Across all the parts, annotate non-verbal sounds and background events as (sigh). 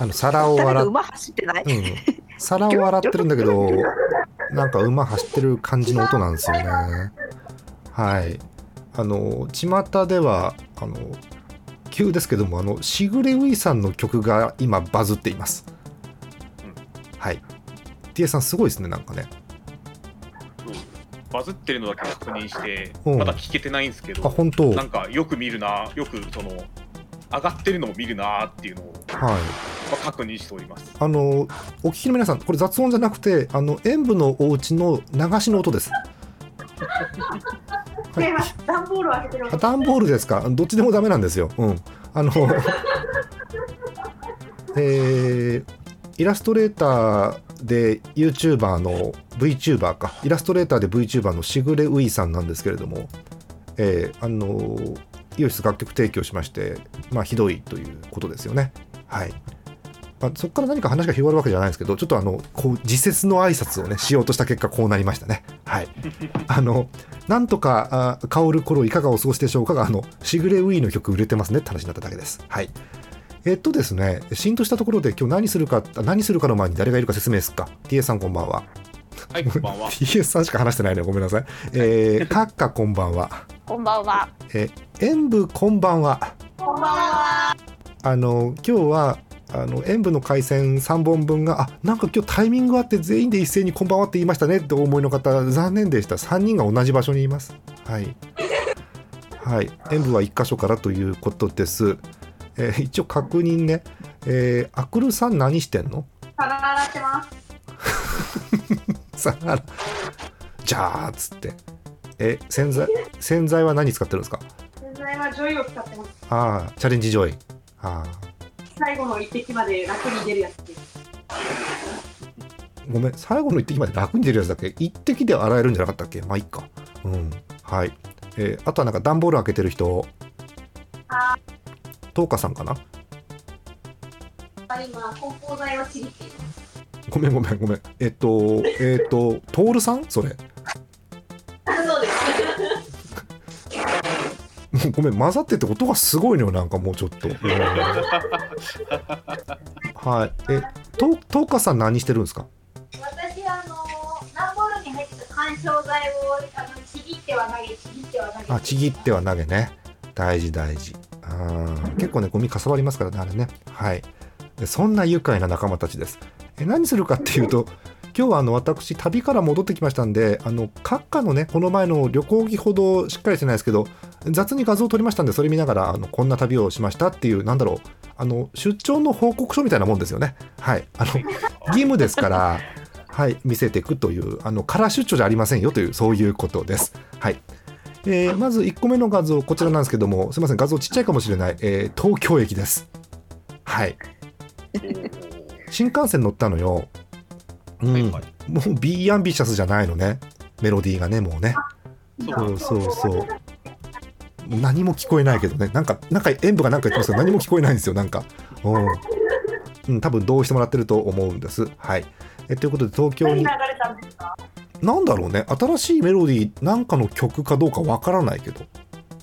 あの皿を洗っ馬走ってない、うん、皿を洗ってるんだけど (laughs) なんか馬走ってる感じの音なんですよね。はい。あの巷ではあの急ですけどもあのしぐれウイさんの曲が今バズっています、はい。TA さんすごいですねなんかね。バズってるのだけ確認して、うん。まだ聞けてないんですけあど、本当。なんかよく見るな、よくその、上がってるのを見るなっていうのを、はい。まあ、確認しております。あのお聞きの皆さんこれ雑音じゃなくてあの演舞のお家の流しの音です (laughs) 違い。段ボールを開けてるあ段ボールですか？どっちでもダメなんですよ。うん。あの、(laughs) えーイラストレーターで YouTuber の VTuber か、イラストレーターで VTuber のしぐれういさんなんですけれども、えーあの、イオシス楽曲提供しまして、まあ、ひどいということですよね。はい。まあ、そこから何か話が広がるわけじゃないんですけど、ちょっとあの、こう、自説の挨拶をね、しようとした結果、こうなりましたね。はい。(laughs) あの、なんとか、あ香る頃いかがお過ごしでしょうかが、あの、しぐれウィーの曲売れてますねって話になっただけです。はい。えっとですね、浸透したところで今日何するか、あ何するかの前に誰がいるか説明すっか。TS さんこんばんは。はい、こんばんは。(laughs) TS さんしか話してないね。ごめんなさい。えー、(laughs) カッカこんばんは。こんばんは。えー、演舞こんばんは。こんばんは。あの、今日は、あの演舞の回線3本分があなんか今日タイミングあって全員で一斉に「こんばんは」って言いましたねってお思いの方残念でした。3人が同じ場所にいます。はい。はい。演舞は1箇所からということです、えー一応確認ね。えー、アクルさん何してんの？皿洗ってます。(laughs) さあじゃあっつって。え洗剤洗剤は何使ってるんですか？洗剤はジョイを使ってます。ああチャレンジジョイ。ああ最後の一滴まで楽に出るやつ。ごめん最後の一滴まで楽に出るやつだっけ？一滴で洗えるんじゃなかったっけ？まあいいか。うん。はい。えーあとはなんか段ボール開けてる人？あトーカさんかな？ー今、梱包材をちぎっています。ごめんごめんごめん。えっとえっとトールさん？それ (laughs) ごめん混ざってて音がすごいのよなんかもうちょっと、うん。(laughs) はい。えトトーカさん何してるんですか？私、あの、段ボールに入ってた緩衝材をあのちぎっては投げ、ちぎっては投げ。あちぎっては投げね。大事大事。あー結構ねゴミかさばりますからねあれね。はい。でそんな愉快な仲間たちです。え何するかっていうと今日はあの私旅から戻ってきましたんであの閣下のねこの前の旅行着ほどしっかりしてないですけど雑に画像を撮りましたんでそれ見ながらあのこんな旅をしましたっていうなんだろうあの出張の報告書みたいなもんですよね。はい。あの (laughs) 義務ですからはい見せていくというあの空出張じゃありませんよというそういうことです。はい。えーまず1個目の画像こちらなんですけどもすいません画像ちっちゃいかもしれない、えー東京駅です。はい。新幹線乗ったのよ、うんはいはいもう B アンビシャスじゃないのね。メロディーがねもうね。そう。そうそうそう。何も聞こえないけどね。なんかなんか演舞が何か言ってますけど何も聞こえないんですよなんか。うん、うん、多分同意してもらってると思うんです。はい。えということで東京に。何流れたんですか？なんだろうね。新しいメロディーなんかの曲かどうかわからないけど。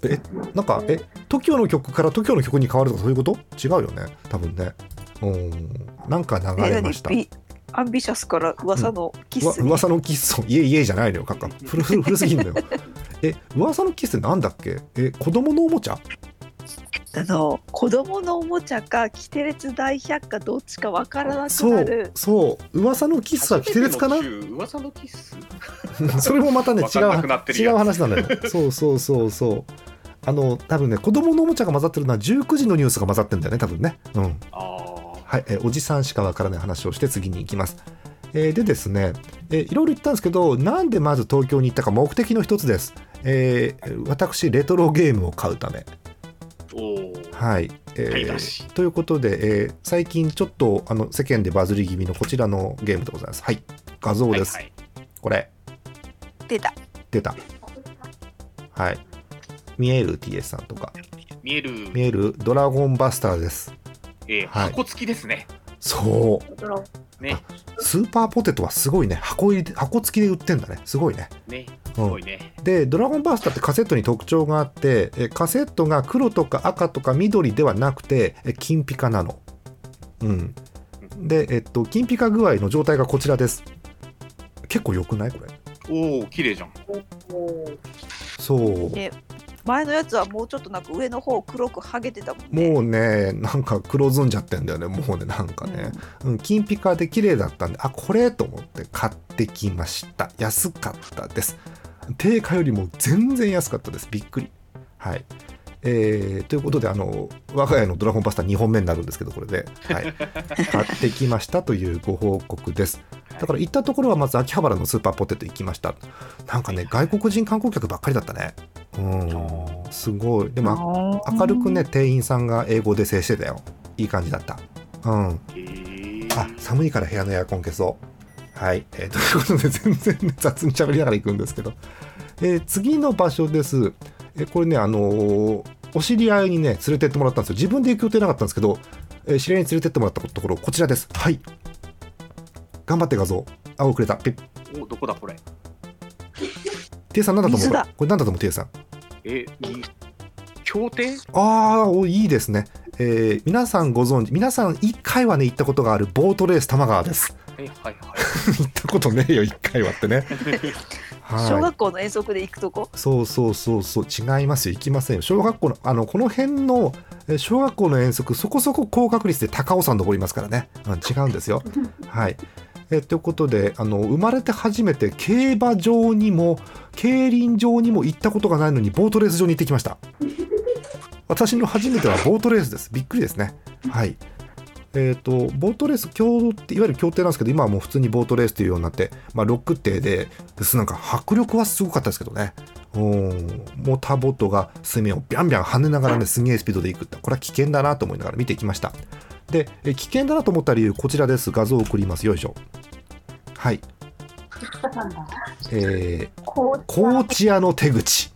えなんかえ TOKIO の曲から TOKIO の曲に変わるとかそういうこと？違うよね。多分ね。うん。なんか流れましたアンビシャスから噂のキスに、噂のキッスイエイイエイじゃないのよカッカ古古古すぎんのよ。(laughs) え噂のキッスってなんだっけ？え子供のおもちゃ？あの子供のおもちゃかキテレツ大百科どっちかわからなくそうなる。そう噂のキッスはキテレツかな？噂のキッス？(laughs) それもまたねわかんなくなって違う違う話なのよ。そうそうそうそう。あの多分ね子供のおもちゃが混ざってるのは19時のニュースが混ざってるんだよね多分ね。うん。ああ。はい、えーおじさんしかわからない話をして次に行きます。えーでですね、えーいろいろ言ったんですけど、なんでまず東京に行ったか目的の一つです。えー私、レトロゲームを買うため。はい。えーということで、えー最近ちょっとあの世間でバズり気味のこちらのゲームでございます。はい。画像です。はいはいこれ、出た出た。はい。見える TS さんとか。見える、見えるドラゴンバスターです。えーはい箱付きですね。そう。ね。スーパーポテトはすごいね。箱入りで、箱付きで売ってんだね。すごいね。ね。すうんごいね。でドラゴンバースターってカセットに特徴があってえカセットが黒とか赤とか緑ではなくてえ金ピカなの。うん、で、えっと、金ピカ具合の状態がこちらです。結構良くないこれ。おお綺麗じゃんそう。ね前のやつはもうちょっとなんか上の方黒く剥げてたもんね。もうね、なんか黒ずんじゃってんだよね、もうね、なんかね。うん、金ピカで綺麗だったんで、あ、これと思って買ってきました。安かったです。定価よりも全然安かったです。びっくり。はい。えーということで、あの、我が家のドラゴンパスタ2本目になるんですけど、これで、はい。(laughs) 買ってきましたというご報告です。だから行ったところはまず秋葉原のスーパーポテト行きました。なんかね、外国人観光客ばっかりだったね。うん、すごい。でも、明るくね、店員さんが英語で接してたよ。いい感じだった。うん。あ、寒いから部屋のエアコン消そう。はい。えーということで、全然、ね、雑に喋りながら行くんですけど。えー次の場所です。えーこれね、あのーお知り合いにね、連れてってもらったんですよ。自分で行く予定なかったんですけど、えー知り合いに連れてってもらったところ、こちらです。はい。頑張って画像。あ、遅れた。ピッ。おどこだこれ？テイさん、なんだと思う？水だこれなんだと思う、テイさん？えみ協定？ああ、おいいですね。えー皆さんご存知、皆さん1回はね、行ったことがあるボートレース玉川です。はいはいはい (laughs) 行ったことねえよ、1回はってね。(laughs) はい小学校の遠足で行くとこ？そうそうそうそう違いますよ行きませんよ小学校のあのこの辺のえー小学校の遠足そこそこ高確率で高尾山登りますからね、うん、違うんですよ (laughs) はいえーということであの生まれて初めて競馬場にも競輪場にも行ったことがないのにボートレース場に行ってきました。(laughs) 私の初めてはボートレースです。びっくりですね。はい。えー、とボートレース協っていわゆる協定なんですけど今はもう普通にボートレースというようになって、まあ、ロック艇でですなんか迫力はすごかったですけどね。うんモーターボートが水面をビャンビャン跳ねながらねすげえスピードで行くってこれは危険だなと思いながら見てきました。でえ危険だなと思った理由こちらです。画像を送ります。よいしょ。はい。(laughs) えー、こう。高知屋の手口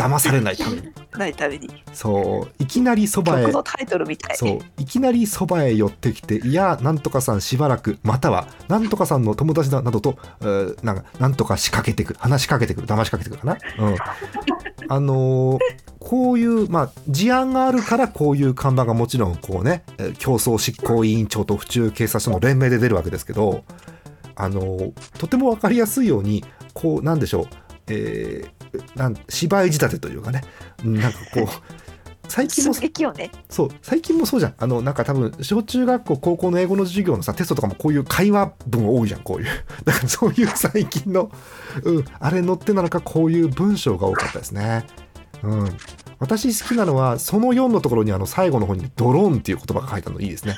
騙されないために (laughs) ないために。そういきなりそばへ曲のタイトルみたい。そういきなりそばへ寄ってきて「いやなんとかさんしばらくまたはなんとかさんの友達だ」などと、えーなんかなんとか仕掛けてくる話しかけてくる騙しかけてくるかな？うん、(laughs) あのーこういう、まあ、事案があるからこういう看板がもちろんこうねえー競争執行委員長と府中警察署の連名で出るわけですけど、あのーとても分かりやすいようにこうなんでしょう、えーなん芝居仕立てというかね。うんなんかこう (laughs) 最近もね。そう最近もそうじゃん。あのなんか多分小中学校高校の英語の授業のさテストとかもこういう会話文多いじゃんこういう。(laughs) だからそういう最近の、うん、あれ乗ってなのかこういう文章が多かったですね。うん。私好きなのはその4のところにあの最後の方にドローンっていう言葉が書いてあるのいいですね。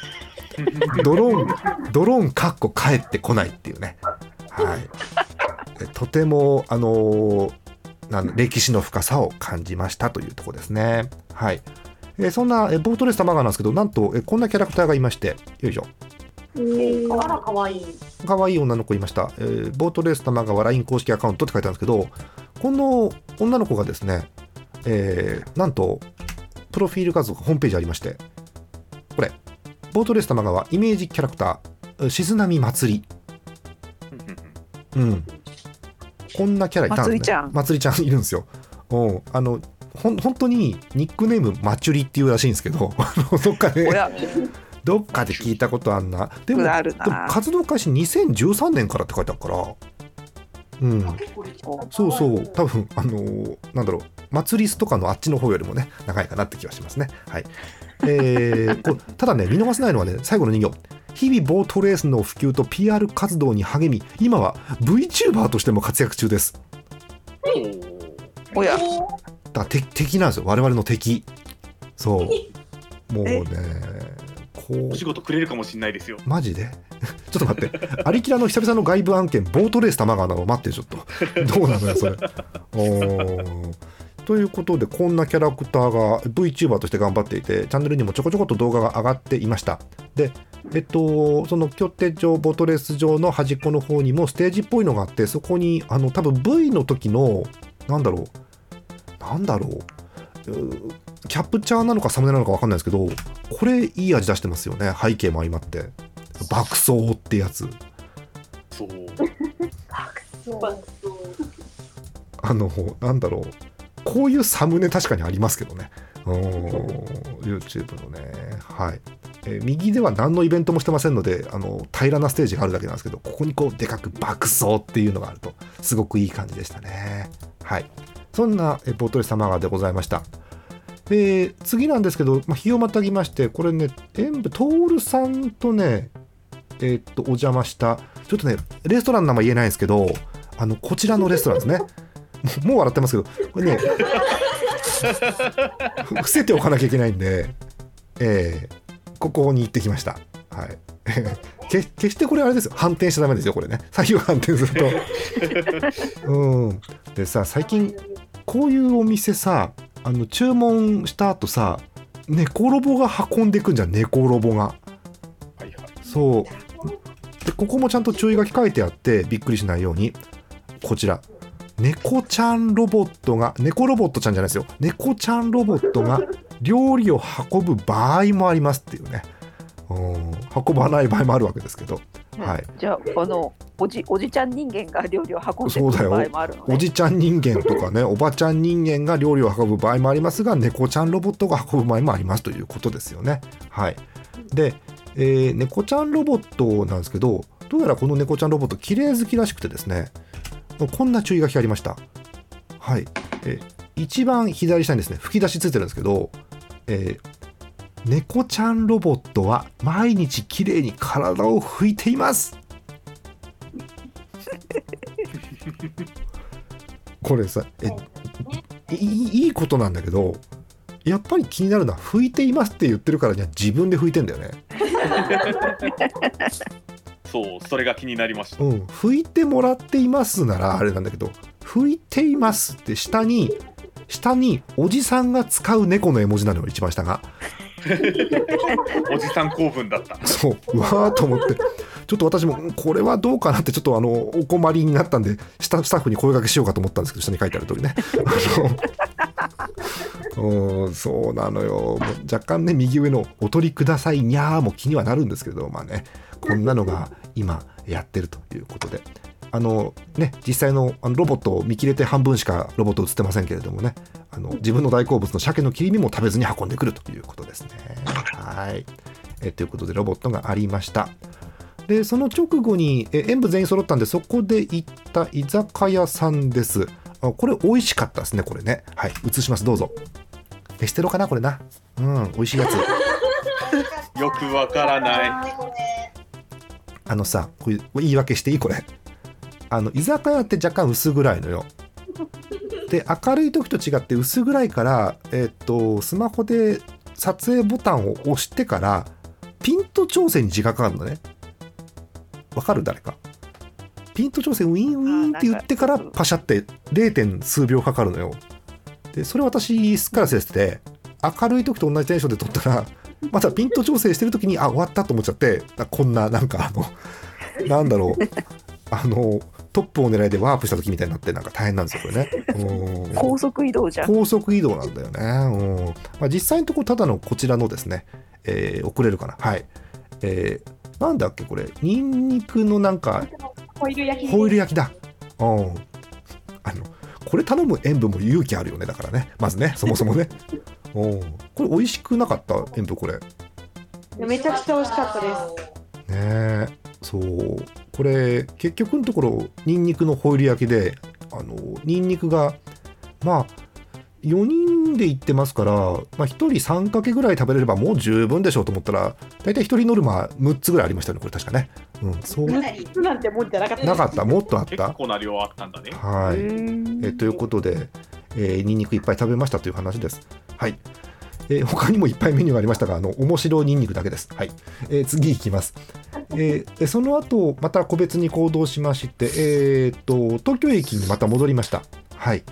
(laughs) ドローンドローンかっこ帰ってこないっていうね。はい。えとてもあのーなん歴史の深さを感じましたというところですね。はい。えーそんなえーボートレース玉川なんですけどなんとえーこんなキャラクターがいましてよいしょ。あらかわい。い可愛い女の子いました、えーボートレース玉川 LINE 公式アカウントって書いてあるんですけどこの女の子がですね、えーなんとプロフィール画像がホームページありましてこれボートレース玉川イメージキャラクター静波祭り。うんこんなキャラいたんですねまつりちゃんいるんですよ。うん。あのほん本当にニックネームマチュリっていうらしいんですけど (laughs) どっかでどっかで聞いたことあんな。でもあるな。でも活動開始2013年からって書いてあるから。うん。そうそう。多分あのーなんだろう。祭りスとかのあっちの方よりもね長いかなって気はしますね。はい。えーこただね見逃せないのはね最後の人形日々ボートレースの普及と PR 活動に励み今は VTuber としても活躍中です。おや、だ敵敵なんですよ。我々の敵。そう。もうねこう。お仕事くれるかもしれないですよ。マジで？(laughs) ちょっと待って、アリキラの久々の外部案件、ボートレース玉川なの待って、ちょっと。どうなのよ、それ。おー。ということで、こんなキャラクターが VTuber として頑張っていて、チャンネルにもちょこちょこと動画が上がっていました。で、えっと、その拠点場、ボートレース場の端っこの方にもステージっぽいのがあって、そこに、あの、多分 V の時の、なんだろう、なんだろう、キャプチャーなのかサムネなのか分かんないですけど、これいい味出してますよね、背景も相まって。爆走ってやつ。そう。あの、なんだろう。こういうサムネ確かにありますけどね。YouTube のね。はい。えー右では何のイベントもしてませんのであの平らなステージがあるだけなんですけどここにこうでかく爆走っていうのがあるとすごくいい感じでしたねはいそんなえボートレースサマーガーでございましたで次なんですけど、まあ、日をまたぎましてこれね演武徹さんとねえーっとお邪魔したちょっとねレストランの名前言えないんですけどあのこちらのレストランですねもう笑ってますけどこれねふ伏せておかなきゃいけないんで、えーここに行ってきました。はい。(laughs) け決してこれあれですよ。反転しちゃダメですよ、これね。左右反転すると。(laughs) うん。でさ、最近、こういうお店さ、あの、注文した後さ、猫ロボが運んでいくんじゃん、猫ロボが。はいはい。そう。で、ここもちゃんと注意書き書いてあって、びっくりしないように。こちら。猫ちゃんロボットが、猫ロボットちゃんじゃないですよ。猫ちゃんロボットが料理を運ぶ場合もありますっていうね。うん、運ばない場合もあるわけですけど。はい。じゃあこのおじおじちゃん人間が料理を運んでくそうだよる場合もあるのね。おじちゃん人間とかね、おばちゃん人間が料理を運ぶ場合もありますが、猫ちゃんロボットが運ぶ場合もありますということですよね。はい。で、えー猫ちゃんロボットなんですけど、どうやらこの猫ちゃんロボット、綺麗好きらしくてですね、こんな注意書きありました。はい。えー一番左下にですね、吹き出しついてるんですけど、えー猫ちゃんロボットは毎日綺麗に体を拭いています。(laughs) これさ、えいいいいことなんだけどやっぱり気になるのは拭いていますって言ってるからには自分で拭いてんだよね。(laughs) そう、それが気になりました。うん、拭いてもらっていますならあれなんだけど拭いていますって下に下におじさんが使う猫の絵文字なのよ一番下が。(laughs) おじさん興奮だった。そううわーと思ってちょっと私もんこれはどうかなってちょっとあのお困りになったんで下スタッフに声掛けしようかと思ったんですけど下に書いてある通りね (laughs) うんそうなのよ若干ね右上の「お取りくださいにゃー」も気にはなるんですけどまあねこんなのが今やってるということで。あのね実際のあのロボットを見切れて半分しかロボット映ってませんけれどもね。あの自分の大好物の鮭の切り身も食べずに運んでくるということですね。はい。えということでロボットがありました。でその直後にえ演舞全員揃ったんでそこで行った居酒屋さんです。あこれ美味しかったですねこれね。はい。映します。どうぞ。エステロかなこれな。うん美味しいやつ。(laughs) よくわからない。(laughs) あのさこういう言い訳していい？これ。あの居酒屋って若干薄暗いのよ。で明るい時と違って薄暗いからえっとスマホで撮影ボタンを押してからピント調整に時間かかるのね。わかる？誰か。ピント調整ウィンウィンって言ってからパシャって 0. 点数秒かかるのよ。でそれ私すっからせしてて明るい時と同じテンションで撮ったらまたピント調整してる時にあ終わったと思っちゃってあこんななんかあのなんだろう。あのトップを狙いでワープした時みたいになってなんか大変なんですよこれね。うん。高速移動じゃん。高速移動なんだよね、うん。まあ、実際のところただのこちらのですね、えー送れるかな。はい。えーなんだっけこれ。ニンニクのなんかホイル焼きホイル焼きだ。うん。あのこれ頼む塩分も勇気あるよねだからね。まずねそもそもね。(laughs) うん。これ美味しくなかった塩分これ。ねめちゃくちゃ美味しかったです。え。そう。これ結局のところニンニクのホイル焼きであのニンニクがまあ4人で行ってますから、まあ、1人3かけぐらい食べれればもう十分でしょうと思ったら大体1人ノルマ6つぐらいありましたよねこれ確かねうんそうなんてもんじゃなかったなかったもっとあっ結た構な量あったんだね。はいうんえということで、えー、ニンニクいっぱい食べましたという話です。はい。えー他にもいっぱいメニューがありましたが、あの面白いニンニクだけです。はい。えー次いきます。えーでその後、また個別に行動しまして、えーっと、東京駅にまた戻りました。はい。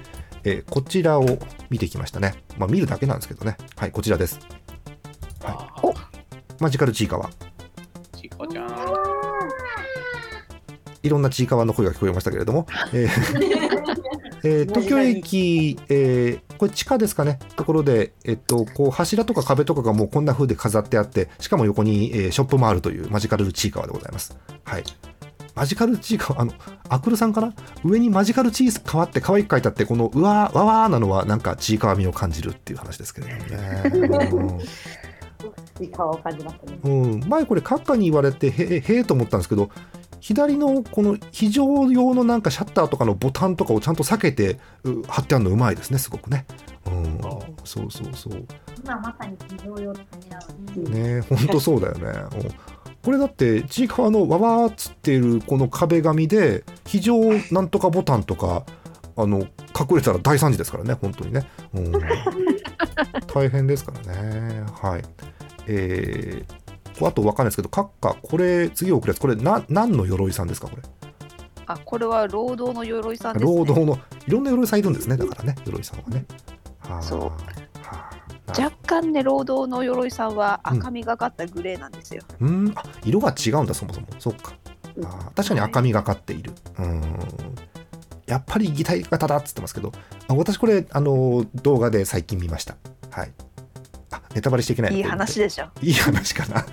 えーこちらを見てきましたね。まあ、見るだけなんですけどね。はい、こちらです。あおマジカルちいかわ。ちいかちゃん。いろんなちいかわの声が聞こえましたけれども、えー (laughs) えー東京駅、えーこれ地下ですかね、ところで、えっと、こう柱とか壁とかがもうこんな風で飾ってあって、しかも横に、えーショップもあるというマジカルちいかわでございます。はい。マジカルちいかわ、あの、アクルさんかな上にマジカルちいかわって可愛く書いてあって、このうわー、わわーなのはなんかちいかわみを感じるっていう話ですけれどもね。うんちいかわを感じましたね。うん、前これ閣下に言われてへへえと思ったんですけど左のこの非常用のなんかシャッターとかのボタンとかをちゃんと避けてう貼ってあるのうまいですねすごくね。うんあ、そうそうそう。今まさに非常用って感じなのに。ね本当そうだよね。うんこれだってちいかわのわわーっつってるこの壁紙で非常なんとかボタンとかあの隠れたら大惨事ですからね本当にね。うん、(laughs) 大変ですからね。はい。えー、あと分かんないですけど閣下これ次送るやつこれな何の鎧さんですかこれ？あこれは労働の鎧さんです、ね。労働のいろんな鎧さんいるんですねだからね鎧さんはね。はあそう若干ね労働の鎧さんは赤みがかったグレーなんですよ。うん。あ色が違うんだそもそも。そっか。あー確かに赤みがかっている。うん。やっぱり擬態型だっつってますけど。あ私これあの動画で最近見ました。はい。あネタバレしちゃいけないいい話でしょ。いい話かな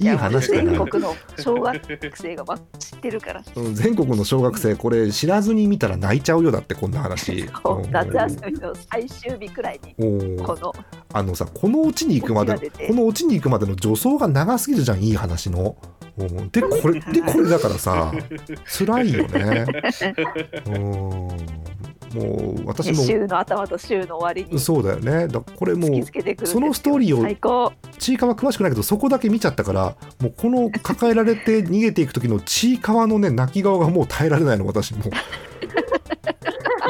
いいや話全国の小学生がま知ってるから。うん全国の小学生これ知らずに見たら泣いちゃうよだってこんな話。うん。夏休みの最終日くらいにこのあのさこのオチに行くまでこのオチに行くまでの助走が長すぎるじゃんいい話の。う。んでこれでこれだからさ辛いよね。(laughs) うんもう私も週の頭と週の終わりにそうだよねだこれもうそのストーリーをちいかわ詳しくないけどそこだけ見ちゃったからもうこの抱えられて逃げていく時のちいかわのね泣き顔がもう耐えられないの私も。(laughs)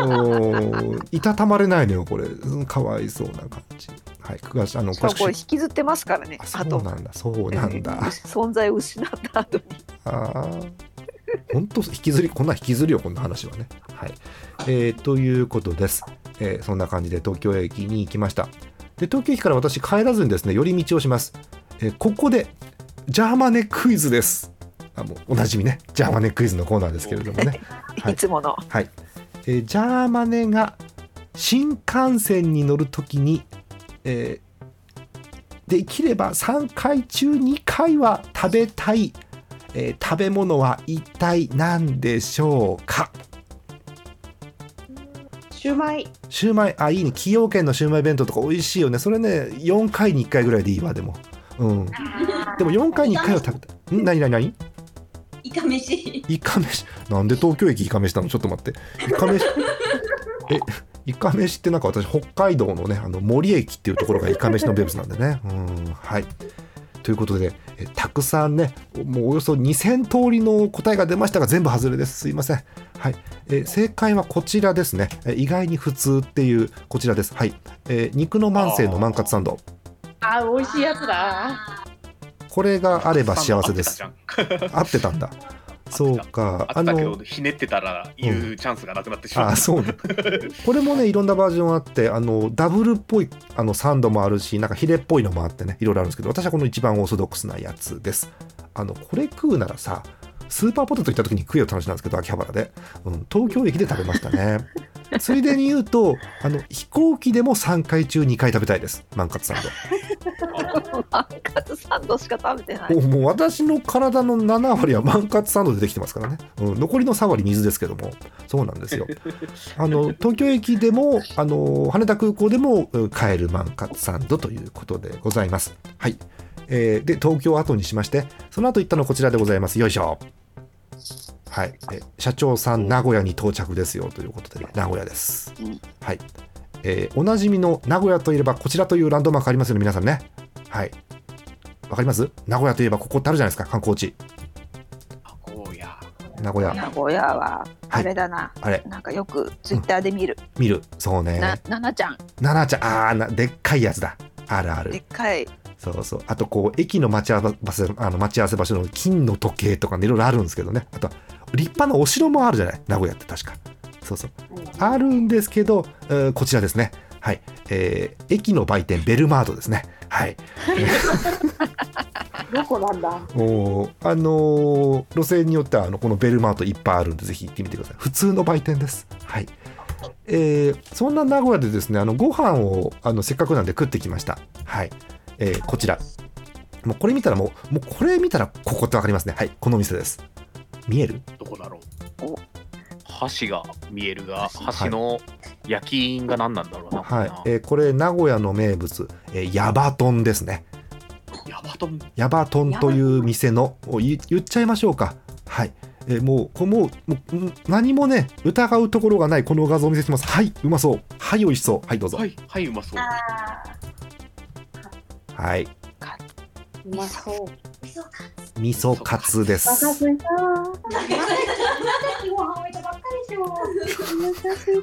うんいたたまれないのよこれ、うん、かわいそうな感じ。はい、9月あのしかもこれ引きずってますからねあそうなんだそうなんだ。存在を失った後にああ。(laughs) 本当引きずりこんな引きずるよこんな話はね。はい。えーということです、えーそんな感じで東京駅に行きました。で東京駅から私帰らずにですね寄り道をします。えーここでジャーマネクイズです。あもうおなじみねジャーマネクイズのコーナーですけれどもね。は (laughs) いいつものはい。えージャーマネが新幹線に乗るときに、えーできれば3回中2回は食べたい、えー食べ物は一体何でしょうか？シューマイ。シューマイ。あいいね。崎陽軒のシューマイ弁当とか美味しいよね。それね4回に1回ぐらいでいいわでも。うん。でも4回に1回は食べた。いん？何何何？イカ飯。イカ飯。なんで東京駅イカ飯なの？ちょっと待って。イカ飯。(laughs) えイカ飯ってなんか私北海道のねあの森駅っていうところがイカ飯の名物なんでね。うん。はい。ということでえたくさんねもうおよそ2000通りの答えが出ましたが全部外れです。すいません。はい。え正解はこちらですね。え意外に普通っていうこちらです。はい。え肉の万世の万カツサンド。あー、美味しいやつだ。これがあれば幸せです。合ってたんだそうか。あったけどひねってたら言うチャンスがなくなってしまった、あそうね。(laughs) これもねいろんなバージョンあってあのダブルっぽいあのサンドもあるしなんかヒレっぽいのもあってねいろいろあるんですけど私はこの一番オーソドックスなやつです。あのこれ食うならさスーパーポテト行った時に食えよって話なんですけど秋葉原で、うん、東京駅で食べましたね (laughs) ついでに言うとあの飛行機でも3回中2回食べたいですマンカツサン (laughs) マンカツサンドしか食べてないドもう私の体の7割はマンカツサンドでできてますからね、うん、残りの3割水ですけどもそうなんですよあの東京駅でもあの羽田空港でもうん買えるマンカツサンドということでございます。はい。えーで東京を後にしましてその後行ったのはこちらでございます。よいしょ。はい。え社長さん名古屋に到着ですよということで、ね、名古屋です。うんはい。えーおなじみの名古屋といえばこちらというランドマークありますよね皆さんね。はい。わかります？名古屋といえばここってあるじゃないですか観光地。名古屋。名古屋はあれだな、あれなんかよくツイッターで見る、見る。そうね。なななちゃんななちゃんあーなでっかいやつだ。あるあるでっ。かいそうそう。あと、こう、駅の待ち合わせ、あの待ち合わせ場所の金の時計とかね、いろいろあるんですけどね。あと、立派なお城もあるじゃない？名古屋って確か。そうそう。あるんですけど、えーこちらですね。はい。えー駅の売店、ベルマートですね。はい。(laughs) どこなんだ？(laughs) もう、あのー路線によっては、あの、このベルマートいっぱいあるんで、ぜひ行ってみてください。普通の売店です。はい。えーそんな名古屋でですね、あの、ご飯を、あの、せっかくなんで食ってきました。はい。えーこちら。もうこれ見たらもう、もうこれ見たらここってわかりますね。はい。このお店です。見える？どこだろおう橋が見えるが橋の焼き印が何なんだろうな、はいこ。えーこれ、名古屋の名物、えーヤバトンですね。れなやばトン？ヤバトンという店のお言言っちゃいましょうかはい、えーもうこもうもうん何もね疑うところがないこの画像を見せてますはいうまそうはい美味しそうはいどうぞはい、はい、うまそう。あはい、うまそ味噌カツです。バカついた。ご飯置いたばっかりです。い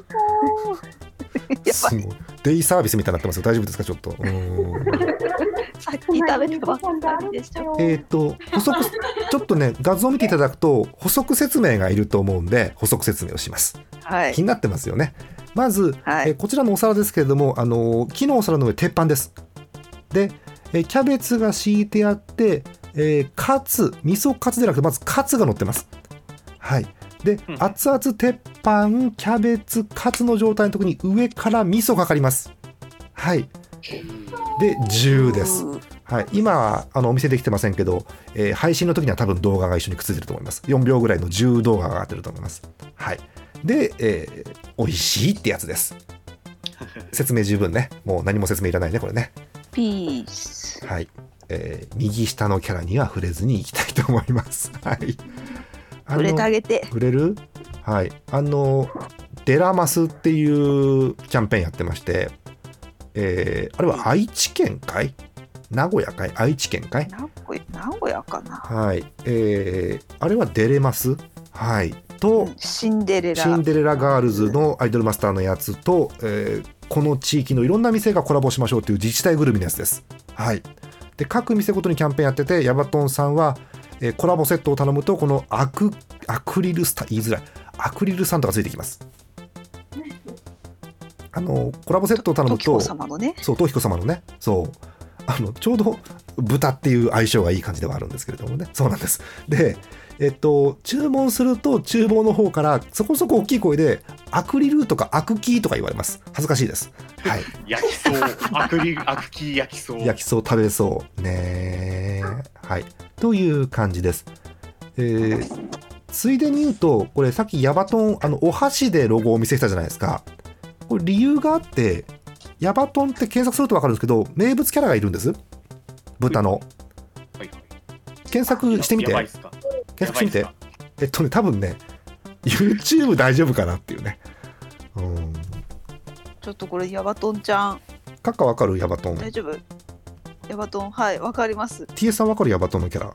た。すごい。デイサービスみたいになってますよ大丈夫ですか？ちょっと。うーんさっき食べたばっかりでしょ。えっ、と補足ちょっとね画像を見ていただくと補足説明がいると思うんで補足説明をします。はい。気。になってますよね。まず、はい。えーこちらのお皿ですけれども、あのー木のお皿の上鉄板ですで、えーキャベツが敷いてあって、えーカツ味噌カツでなくてまずカツが乗ってます。はい。でうん。熱々鉄板キャベツカツの状態のところに上から味噌かかります。はい。で10です。うんはい、今はあのお見せできてませんけど、えー配信の時には多分動画が一緒にくっついてると思います。4秒ぐらいの10動画が上がってると思います。はい。で、えー美味しいってやつです。(laughs) 説明十分ね。もう何も説明いらないねこれねピース。はい、えー右下のキャラには触れずにいきたいと思います。(laughs) はい。触れてあげて。触れる？はい。あのデラマスっていうキャンペーンやってましてえーあれは愛知県かい？名古屋かい？愛知県かい？名古屋かな？はい、えー、あれは出れますはい。と、シンデレラ。シンデレラガールズのアイドルマスターのやつと、えーこの地域のいろんな店がコラボしましょうという自治体ぐるみのやつです。はい、で各店ごとにキャンペーンやっててヤバトンさんは、えーコラボセットを頼むとこのアクアクリルスタ言いづらいアクリルスタンドがついてきます。あのコラボセットを頼むとね。そう、トヒコ様のね、そう、あの、ちょうど豚っていう相性がいい感じではあるんですけれどもね、そうなんです。で、えっと、注文すると、厨房の方から、そこそこ大きい声で、アクリルとかアクキーとか言われます。恥ずかしいです。はい。(laughs) 焼きそう。アクリル、アクキー焼きそう。焼きそう、食べそう。ねはい。という感じです。えーついでに言うと、これさっきヤバトン、あの、お箸でロゴをお見せしたじゃないですか。これ理由があって、ヤバトンって検索すると分かるんですけど、名物キャラがいるんです。豚の。はい。はい。検索してみて。検索してみて。えっとね多分ね YouTube 大丈夫かなっていうね。うん。ちょっとこれヤバトンちゃん。カッカわかる？ヤバトン。大丈夫？ヤバトン。はいわかります。TS さんわかる？ヤバトンのキャラ。わ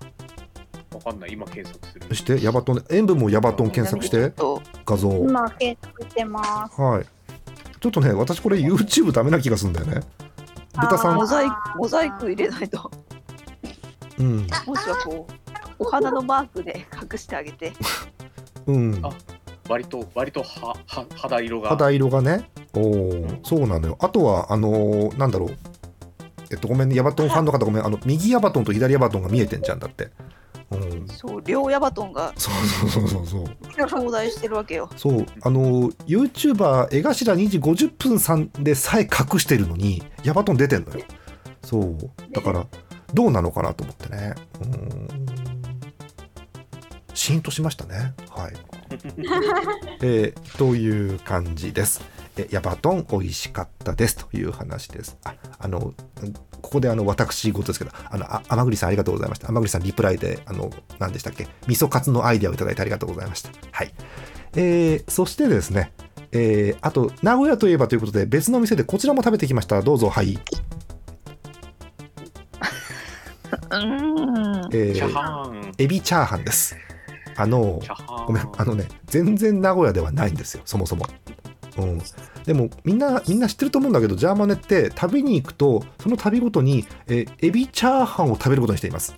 かんない。今検索する。そしてヤバトン。塩分もヤバトン検索して。と画像今検索してます。はいちょっとね私これ YouTube ダメな気がするんだよね。豚さんモザイクモザイク入れないと。うん。もしはこうお花のマークで隠してあげて。うん。あ割と、割とはは肌色が。肌色がね。おおそうなのよ。あとはあのーなんだろう。えっとごめんね。ヤバトンファンの方ごめん。あの右ヤバトンと左ヤバトンが見えてんじゃんだってうん。そう両ヤバトンがそうそうそうそうそう。頂戴してるわけよ。そうあの YouTuber 江頭2時50分さんでさえ隠してるのにヤバトン出てんのよ。そう。だからどうなのかなと思ってね。うーん。シーンとしましたね。はい、(laughs) えーという感じですえヤバトン美味しかったですという話です。ああのここであの私事ですけどあのあ天栗さんありがとうございました。天栗さんリプライであの何でしたっけ？味噌カツのアイデアをいただいてありがとうございました。はい。えーそしてですね、えーあと名古屋といえばということで別の店でこちらも食べてきました。どうぞはい、うーん。えー。エビチャーハンです。あの。ごめんあのね全然名古屋ではないんですよそもそも、うん、でもみんなみんな知ってると思うんだけどジャーマネって旅に行くとその旅ごとに、えーエビチャーハンを食べることにしています。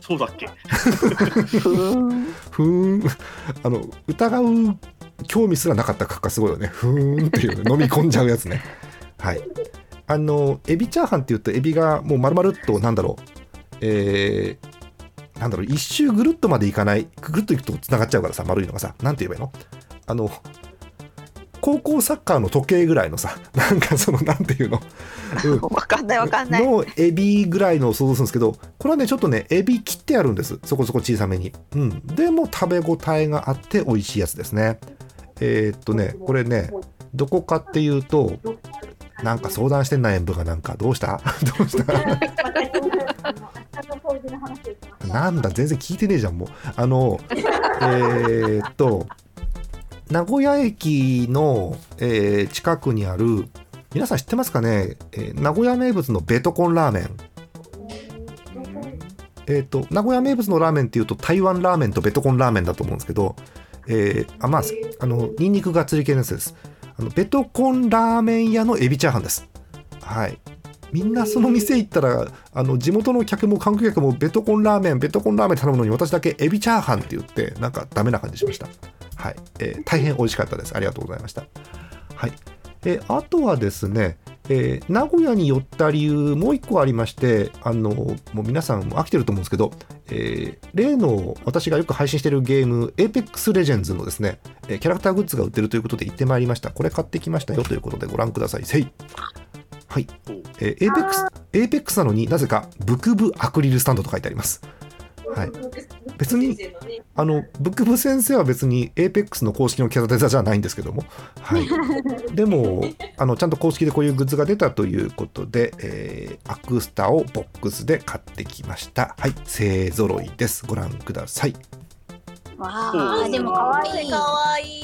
そうだっけ？ふーん。あの疑う興味すらなかったかがすごいよね。ふーんっていう、ね、飲み込んじゃうやつね。はい。あのエビチャーハンって言うとエビがもう丸々っとなんだろう。えー、なんだろう。一周ぐるっとまでいかない。ぐるっといくとつながっちゃうからさ丸いのがさ。なんて言えばいいの？あの高校サッカーの時計ぐらいのさ (laughs) なんかそのなんていうの、(laughs) うん。わかんないわかんない。のエビぐらいのを想像するんですけどこれはねちょっとねエビ切ってあるんです。そこそこ小さめに、うん、でも食べ応えがあって美味しいやつですね。えーっとねこれねどこかっていうとなんか相談してんな演舞がなんか。どうした？(laughs) どうした。なんだ全然聞いてねえじゃんもう。あのえーっと名古屋駅の、えー近くにある皆さん知ってますかね、えー名古屋名物のベトコンラーメン。えーと名古屋名物のラーメンっていうと台湾ラーメンとベトコンラーメンだと思うんですけど、えーあまああのニンニクがっつり系のやつです。あのベトコンラーメン屋のエビチャーハンです。はい。みんなその店行ったらあの地元の客も観光客もベトコンラーメンベトコンラーメン頼むのに私だけエビチャーハンって言ってなんかダメな感じしました。はい、えー大変美味しかったです。ありがとうございました。はい、えーあとはですね、えー名古屋に寄った理由もう一個ありましてあのもう皆さんも飽きてると思うんですけど、えー例の私がよく配信しているゲーム Apex Legends のですね、えキャラクターグッズが売ってるということで行ってまいりました。これ買ってきましたよということでご覧ください。せい。はいおうえー、Apex, Apex なのになぜかブクブアクリルスタンドと書いてあります。はい、別にあのブクブ先生は別に Apex の公式のキャラデザじゃないんですけども、はい、(laughs) でもあのちゃんと公式でこういうグッズが出たということで、えーアクスタをボックスで買ってきました。はい、勢ぞろいです。ご覧ください。わおあ、でも可愛い。かわいい。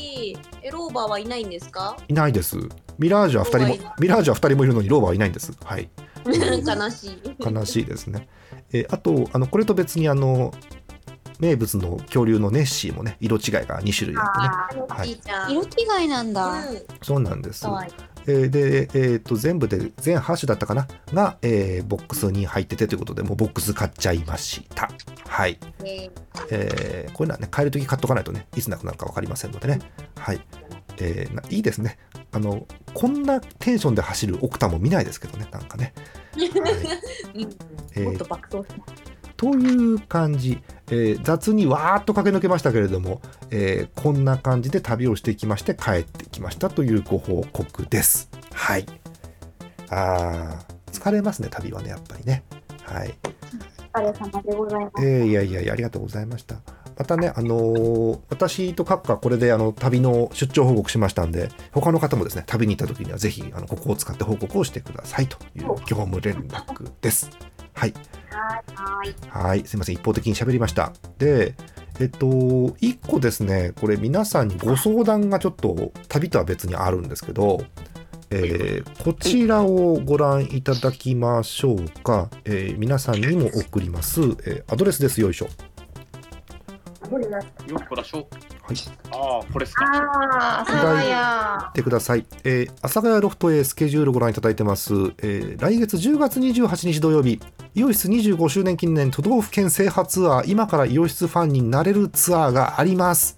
え、ローバーはいないんですか？いないです。ミラージュは2人もミラージュは2人もいるのにローバーはいないんです。はい。(laughs) 悲しい。悲しいですね。えーあとあのこれと別にあの名物の恐竜のネッシーもね色違いが2種類あってねあはい。色違いなんだ。うんそうなんですか。わいい。えーで、えーと全部で全8種だったかな？が、えーボックスに入っててということでもうボックス買っちゃいました。はい、ねえーこういうのはね買える時買っとかないとねいつなくなるか分かりませんのでね。はい、えーないいですね。あのこんなテンションで走るオクタも見ないですけどねなんかね。はい (laughs) うんえーもっと爆走します。という感じ、えー雑にわーっと駆け抜けましたけれども、えーこんな感じで旅をしてきまして帰ってきましたというご報告です。はい。あー疲れますね旅はねやっぱりね。はい。お疲れ様でございます。えーいやいやいやありがとうございました。またね、あのー私とカッカこれであの旅の出張報告しましたんで他の方もですね旅に行った時にはぜひあのここを使って報告をしてくださいという業務連絡です。はい。はい。はい、すいません、一方的に喋りました。で、えっと、一個ですね、これ皆さんにご相談がちょっと旅とは別にあるんですけど、えーこちらをご覧いただきましょうか。えー皆さんにも送ります、えーアドレスです、よいしょ。よっこらしょ。はい、ああ、これですか。ああ、左そうや。見てください。えー、阿佐ヶ谷ロフトへスケジュールご覧いただいてます。えー来月10月28日土曜日、イオシス25周年記念都道府県制覇ツアー、今からイオシスファンになれるツアーがあります。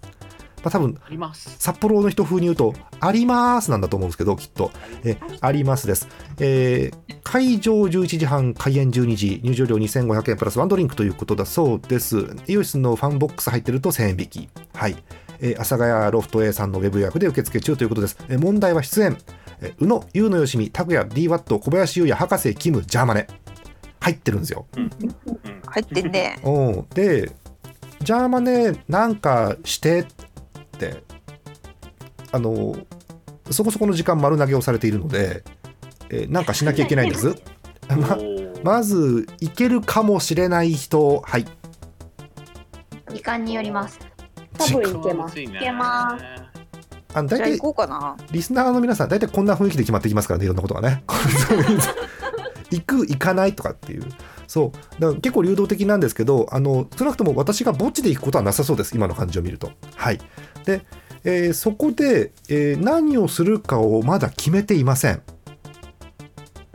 まあ、多分あります。札幌の人風に言うと、ありますなんだと思うんですけど、きっと。えありますです。えー会場11時半、開演12時、入場料2500円プラスワンドリンクということだそうです。イオシスのファンボックス入ってると1000円引き。はい。えー阿佐ヶ谷ロフト A さんのウェブ予約で受付中ということです。えー問題は出演。えー宇野、優野よしみ、拓也、D ワット、小林優也、博士、キム、ジャーマネ。入ってるんですよ。うん。入ってんね。うん、でジャーマネなんかしてってあのそこそこの時間丸投げをされているので、えーなんかしなきゃいけないんです (laughs) ままずいけるかもしれない人はい時間によります。多分いけます。いけいけまあの大体じゃあ行こうかな。リスナーの皆さん大体こんな雰囲気で決まってきますからねいろんなことがね (laughs) (laughs) 行く行かないとかっていうそう。だから結構流動的なんですけどあの少なくとも私が墓地で行くことはなさそうです。今の感じを見ると。はい。で、えーそこで、えー何をするかをまだ決めていません。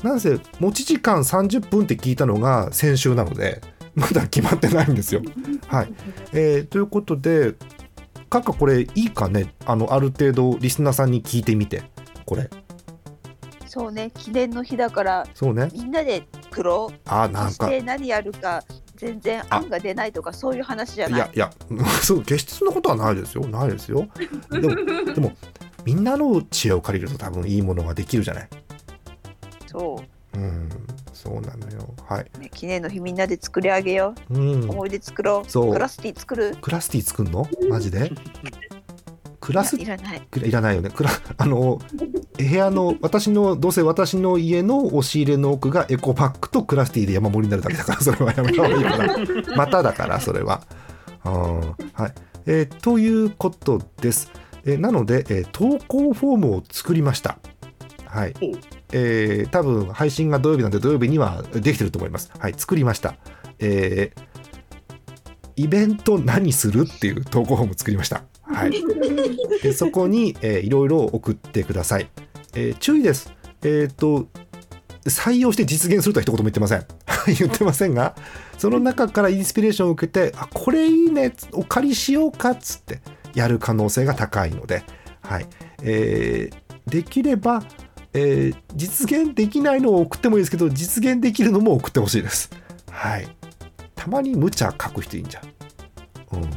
なんせ持ち時間30分って聞いたのが先週なので (laughs) まだ決まってないんですよ。(laughs) はい、えーということでかっかこれいいかね？あのある程度リスナーさんに聞いてみてこれそうね、記念の日だから、そうね。みんなで作ろう。あなんか。そして何やるか、全然案が出ないとか、そういう話じゃない。いやいや (laughs) そう決してそんなことはないですよ。ないですよ。でもでもみんなの知恵を借りると多分いいものができるじゃない。そう。んそうなのよ。はい、う、ね。記念の日みんなで作り上げよう。ん。う。、思い出作ろう。そう。クラスティ作る。クラスティ作んの？マジで？(laughs) クラスいらない。くいらないよね。クラあの部屋の私のどうせ私の家の押し入れの奥がエコパックとクラスティで山盛りになるだけだから (laughs) それはやめた方がいいかなまただからそれは。うんはいえーということです。えーなので、えー投稿フォームを作りました。はいえー多分配信が土曜日なんで土曜日にはできてると思います。はい、作りました。えーイベント何するっていう投稿フォーム作りました。はい。でそこに、えーいろいろ送ってください。えー注意です。えっ、と、採用して実現するとは一言も言ってません。(laughs) 言ってませんが、その中からインスピレーションを受けて、あ、これいいね、お借りしようかっつってやる可能性が高いので、はい。えーできれば、えー実現できないのを送ってもいいですけど、実現できるのも送ってほしいです。はい。たまに無茶書く人いいんじゃん。うん。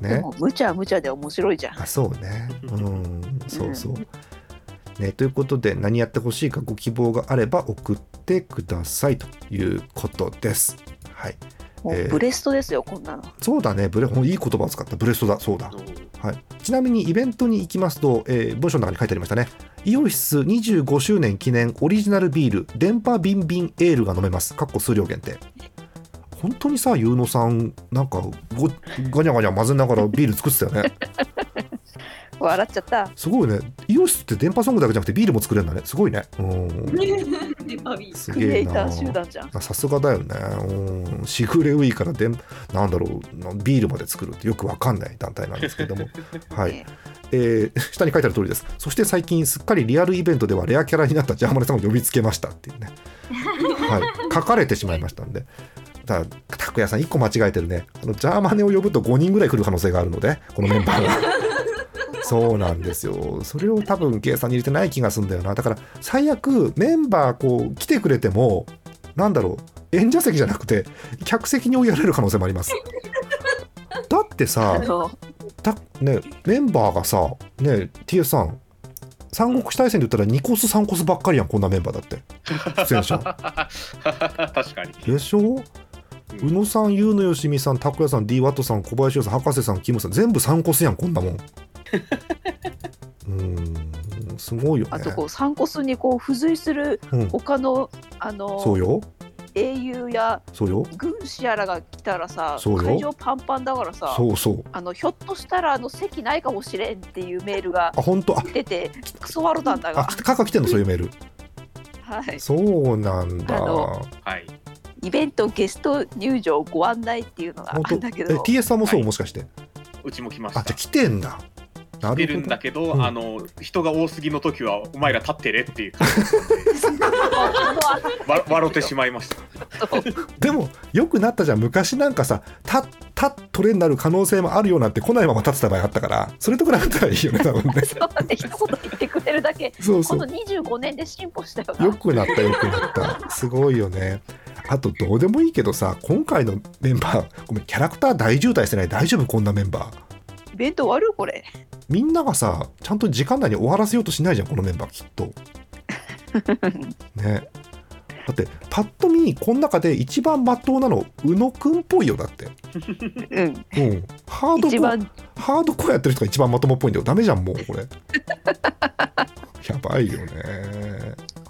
ね。でも無茶は無茶で面白いじゃん。あそうね。うんそうそう、ねということで何やってほしいかご希望があれば送ってくださいということです。はい。もえー。うブレストですよ、こんなの。そうだねブレいい言葉を使った。ブレストだ。そうだ。はい、ちなみにイベントに行きますと、えー文章の中に書いてありましたね。イオシス25周年記念オリジナルビール電波ビンビンエールが飲めます。かっこ数量限定本当にさ、ゆうのさん、なんかご、ガニャガニャ混ぜながらビール作ってたよね。(laughs) 笑っちゃった。すごいね。イオシスって電波ソングだけじゃなくてビールも作れるんだね。すごいね。うん。(laughs) デパビーすクリエげえなイター。集団じゃん。あさすがだよね。うん。シグレウィーからでんなんだろうなビールまで作るってよくわかんない団体なんですけども。(laughs) はい。ねえー下に書いてある通りです。そして最近すっかりリアルイベントではレアキャラになったジャーマネさんを呼びつけましたっていうね。はい。書かれてしまいましたんで。だから拓也さん1個間違えてるね。あのジャーマネを呼ぶと5人ぐらい来る可能性があるので、このメンバーが。(laughs) そうなんですよ。それを多分計算に入れてない気がするんだよな。だから最悪メンバーこう来てくれても、なんだろう、演者席じゃなくて客席に追いやれる可能性もあります。だってあさ、ね、メンバーがさ、ね、TS さん、三国志大戦で言ったら2コス3コスばっかりやん、こんなメンバーだって。出演者。(laughs) 確かに。でしょ？宇野さん、優野よしみさん、拓也さん、D ワットさん、小林洋さん、博士さん、キムさん、全部3コスやん、こんなもん。(laughs) うーん、すごいよね。あとこう、サンコスにこう、付随するうん、他の、あの、そうよ、英雄やそうよ、軍師やらが来たらさ、そうよ会場パンパンだからさ、そうそう。あの、ひょっとしたら、あの、席ないかもしれんっていうメールがあ、本当？あ、出て、クソワルだんだがあ、、カカ来てんの、そういうメール。はい。そうなんだ。あのはい。イベントゲスト入場ご案内っていうのがあるんだけど、TS さんもそう、はい。もしかして。うちも来まあ、した。じゃあ。来てんだ。な出るんだけど、うん。あの人が多すぎの時はお前ら立ってれっていう。(laughs) わ笑ってしまいました。でもよくなったじゃん。昔なんかさたたトレになる可能性もあるよなんて来ないまま立ってた場合あったから。それと比べたらいいよね多分ね。(laughs) そうね一言言ってくれるだけ、そうそう。この25年で進歩したよな。よくなったよくなった。すごいよねあとどうでもいいけどさ今回のメンバーごめんキャラクター大渋滞してない？大丈夫？こんなメンバーイベント終わるこれ。みんながさちゃんと時間内に終わらせようとしないじゃんこのメンバーきっと (laughs) ねだってパッと見この中で一番まっとうなの宇野くんっぽいよだってうん。うんハードコアハードコアやってる人が一番まともっぽいんだよ。ダメじゃん、もうこれ。(laughs) やばいよね。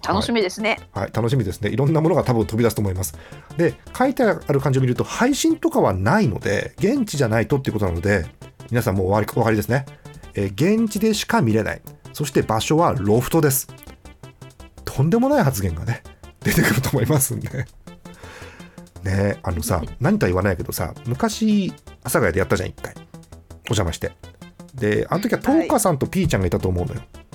楽しみですね。はい、はい、楽しみですね。いろんなものが多分飛び出すと思います。で、書いてある感じを見ると、配信とかはないので、現地じゃないとっていうことなので、皆さんもうお分かりですね。えー現地でしか見れない。そして場所はロフトです。とんでもない発言がね、出てくると思いますんで。ねあのさ、何とは言わないけどさ、昔、阿佐ヶ谷でやったじゃん、一回。お邪魔して。で、あの時はトーカさんとピーちゃんがいたと思うのよ。はい、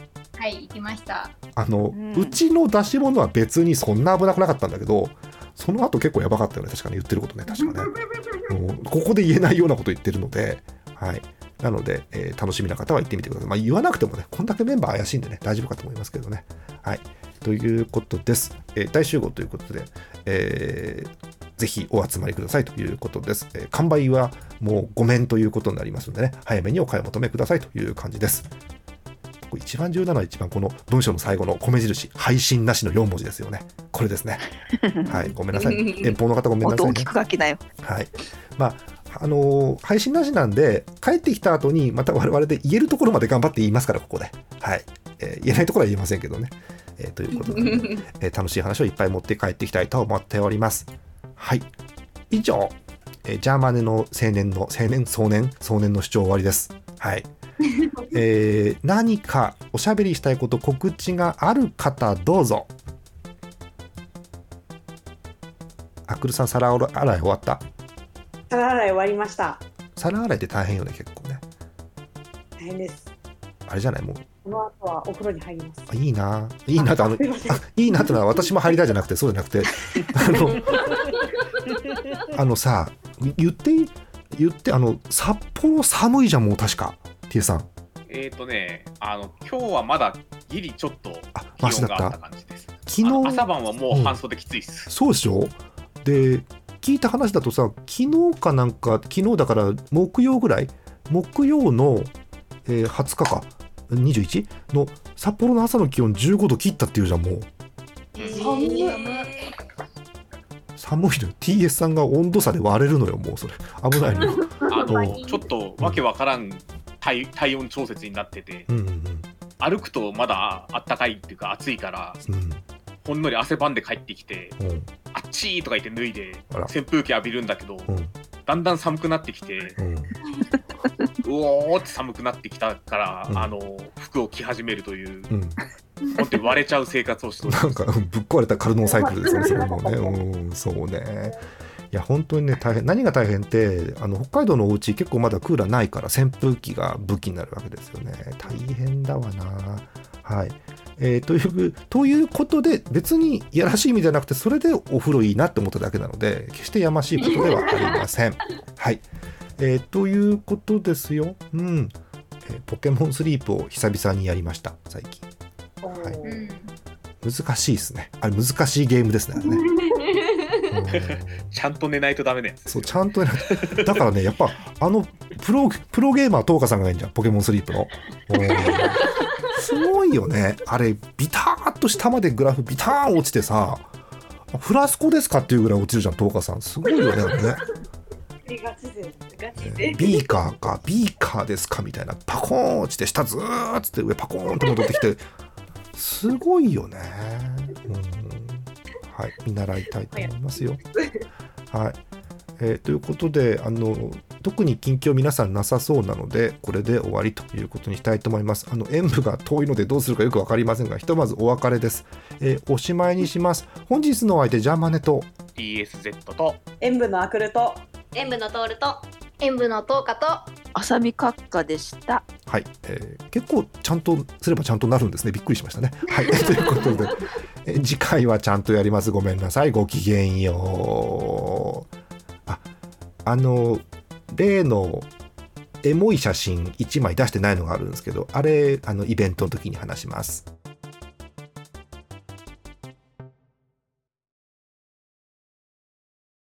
行きました。あの、ううんちの出し物は別にそんな危なくなかったんだけど、その後結構やばかったよね、確かに言ってることね、確かね。(laughs) もうここで言えないようなこと言ってるので、はい。なので、えー楽しみな方は行ってみてください。まあ、言わなくてもね、こんだけメンバー怪しいんでね、大丈夫かと思いますけどね。はい。ということです。えー大集合ということで、えーぜひお集まりくださいということです。えー完売はもうごめんということになりますのでね、早めにお買い求めくださいという感じです。一番重要なのは一番この文章の最後の米印、配信なしの4文字ですよね。これですね。(laughs) はい、ごめんなさい。遠方の方ごめんなさいね音大き。く書きなよ。はい。まあ、あのー配信なしなんで、帰ってきた後にまた我々で言えるところまで頑張って言いますから、ここで。はい。えー言えないところは言えませんけどね。えーということで、(laughs) えー楽しい話をいっぱい持って帰っていきたいと思っております。はい。以上、えージャーマネの青年の、青年、壮年、壮年の主張終わりです。はい。(laughs) えー何かおしゃべりしたいこと、告知がある方、どうぞ。アクルさん、皿洗い終わった？皿洗い終わりました。皿洗いって大変よね、結構ね。大変です。あれじゃない？もう、この後はお風呂に入ります。あいいな、いいなと、あのすいいいなってのは私も入りたいじゃなくて、そうじゃなくて、あの、(laughs) あのさ、言って言って、あの、札幌寒いじゃん、もう確か、T さん。えっ、とね、あの今日はまだギリちょっとあ、マシだった？気温があった感じです。昨日、朝晩はもう半袖きついっす。そうでしょ？で、聞いた話だとさ、昨日かなんか、昨日だから木曜ぐらい、木曜の、えー20日か、21? の札幌の朝の気温15度切ったっていうじゃん、もう。寒い寒いのよ。TS さんが温度差で割れるのよ、もうそれ。危ないのよ。あうのちょっとわけわからん体体温調節になってて、うんうん歩くとまだあったかいっていうか暑いから、うん。ほんのり汗ばんで帰ってきて、うん。うん。あっちーとか言って脱いで扇風機浴びるんだけど、うん。だんだん寒くなってきて、うん。うおーって寒くなってきたから、うんあの服を着始めるという、うん。本当に割れちゃう生活をして。なんか、うんぶっ壊れたカルノーサイクルですね、それもね。うん、そうね。いや、本当にね、大変。何が大変って、あの、北海道のお家結構まだクーラーないから、扇風機が武器になるわけですよね。大変だわな。はい。えーという、ということで、別にいやらしい意味じゃなくて、それでお風呂いいなって思っただけなので、決してやましいことではありません。(laughs) はい。えーということですよ。うん。えーポケモンスリープを久々にやりました、最近。はいうん難しいですね。あれ難しいゲームですね。ねうん (laughs) (laughs) ちゃんと寝ないとダメね。そうちゃんとねだからねやっぱあのプロプロゲーマートーカさんがいいんじゃん。ポケモンスリープの。うんすごいよね。あれビターっと下までグラフビターン落ちてさフラスコですかっていうぐらい落ちるじゃんトーカさん。すごいよねあれね。ガチ勢ガチで。ねビーカーかビーカーですかみたいな。パコーン落ちて下ずーっつって上パコーンって戻ってきて。すごいよね。うんはい見習いたいと思いますよ。はいえーということであの特に近況皆さんなさそうなのでこれで終わりということにしたいと思います。あの演舞が遠いのでどうするかよく分かりませんがひとまずお別れです。えーおしまいにします。本日のお相手ジャーマネと TSZ と演舞のアクルと演舞のトールと演舞の10日と。浅見閣下でした。はい、えー結構ちゃんとすればちゃんとなるんですね。びっくりしましたね。はい、(laughs) ということで、えー次回はちゃんとやります。ごめんなさい。ごきげんよう。ああの例のエモい写真1枚出してないのがあるんですけどあれあのイベントの時に話します。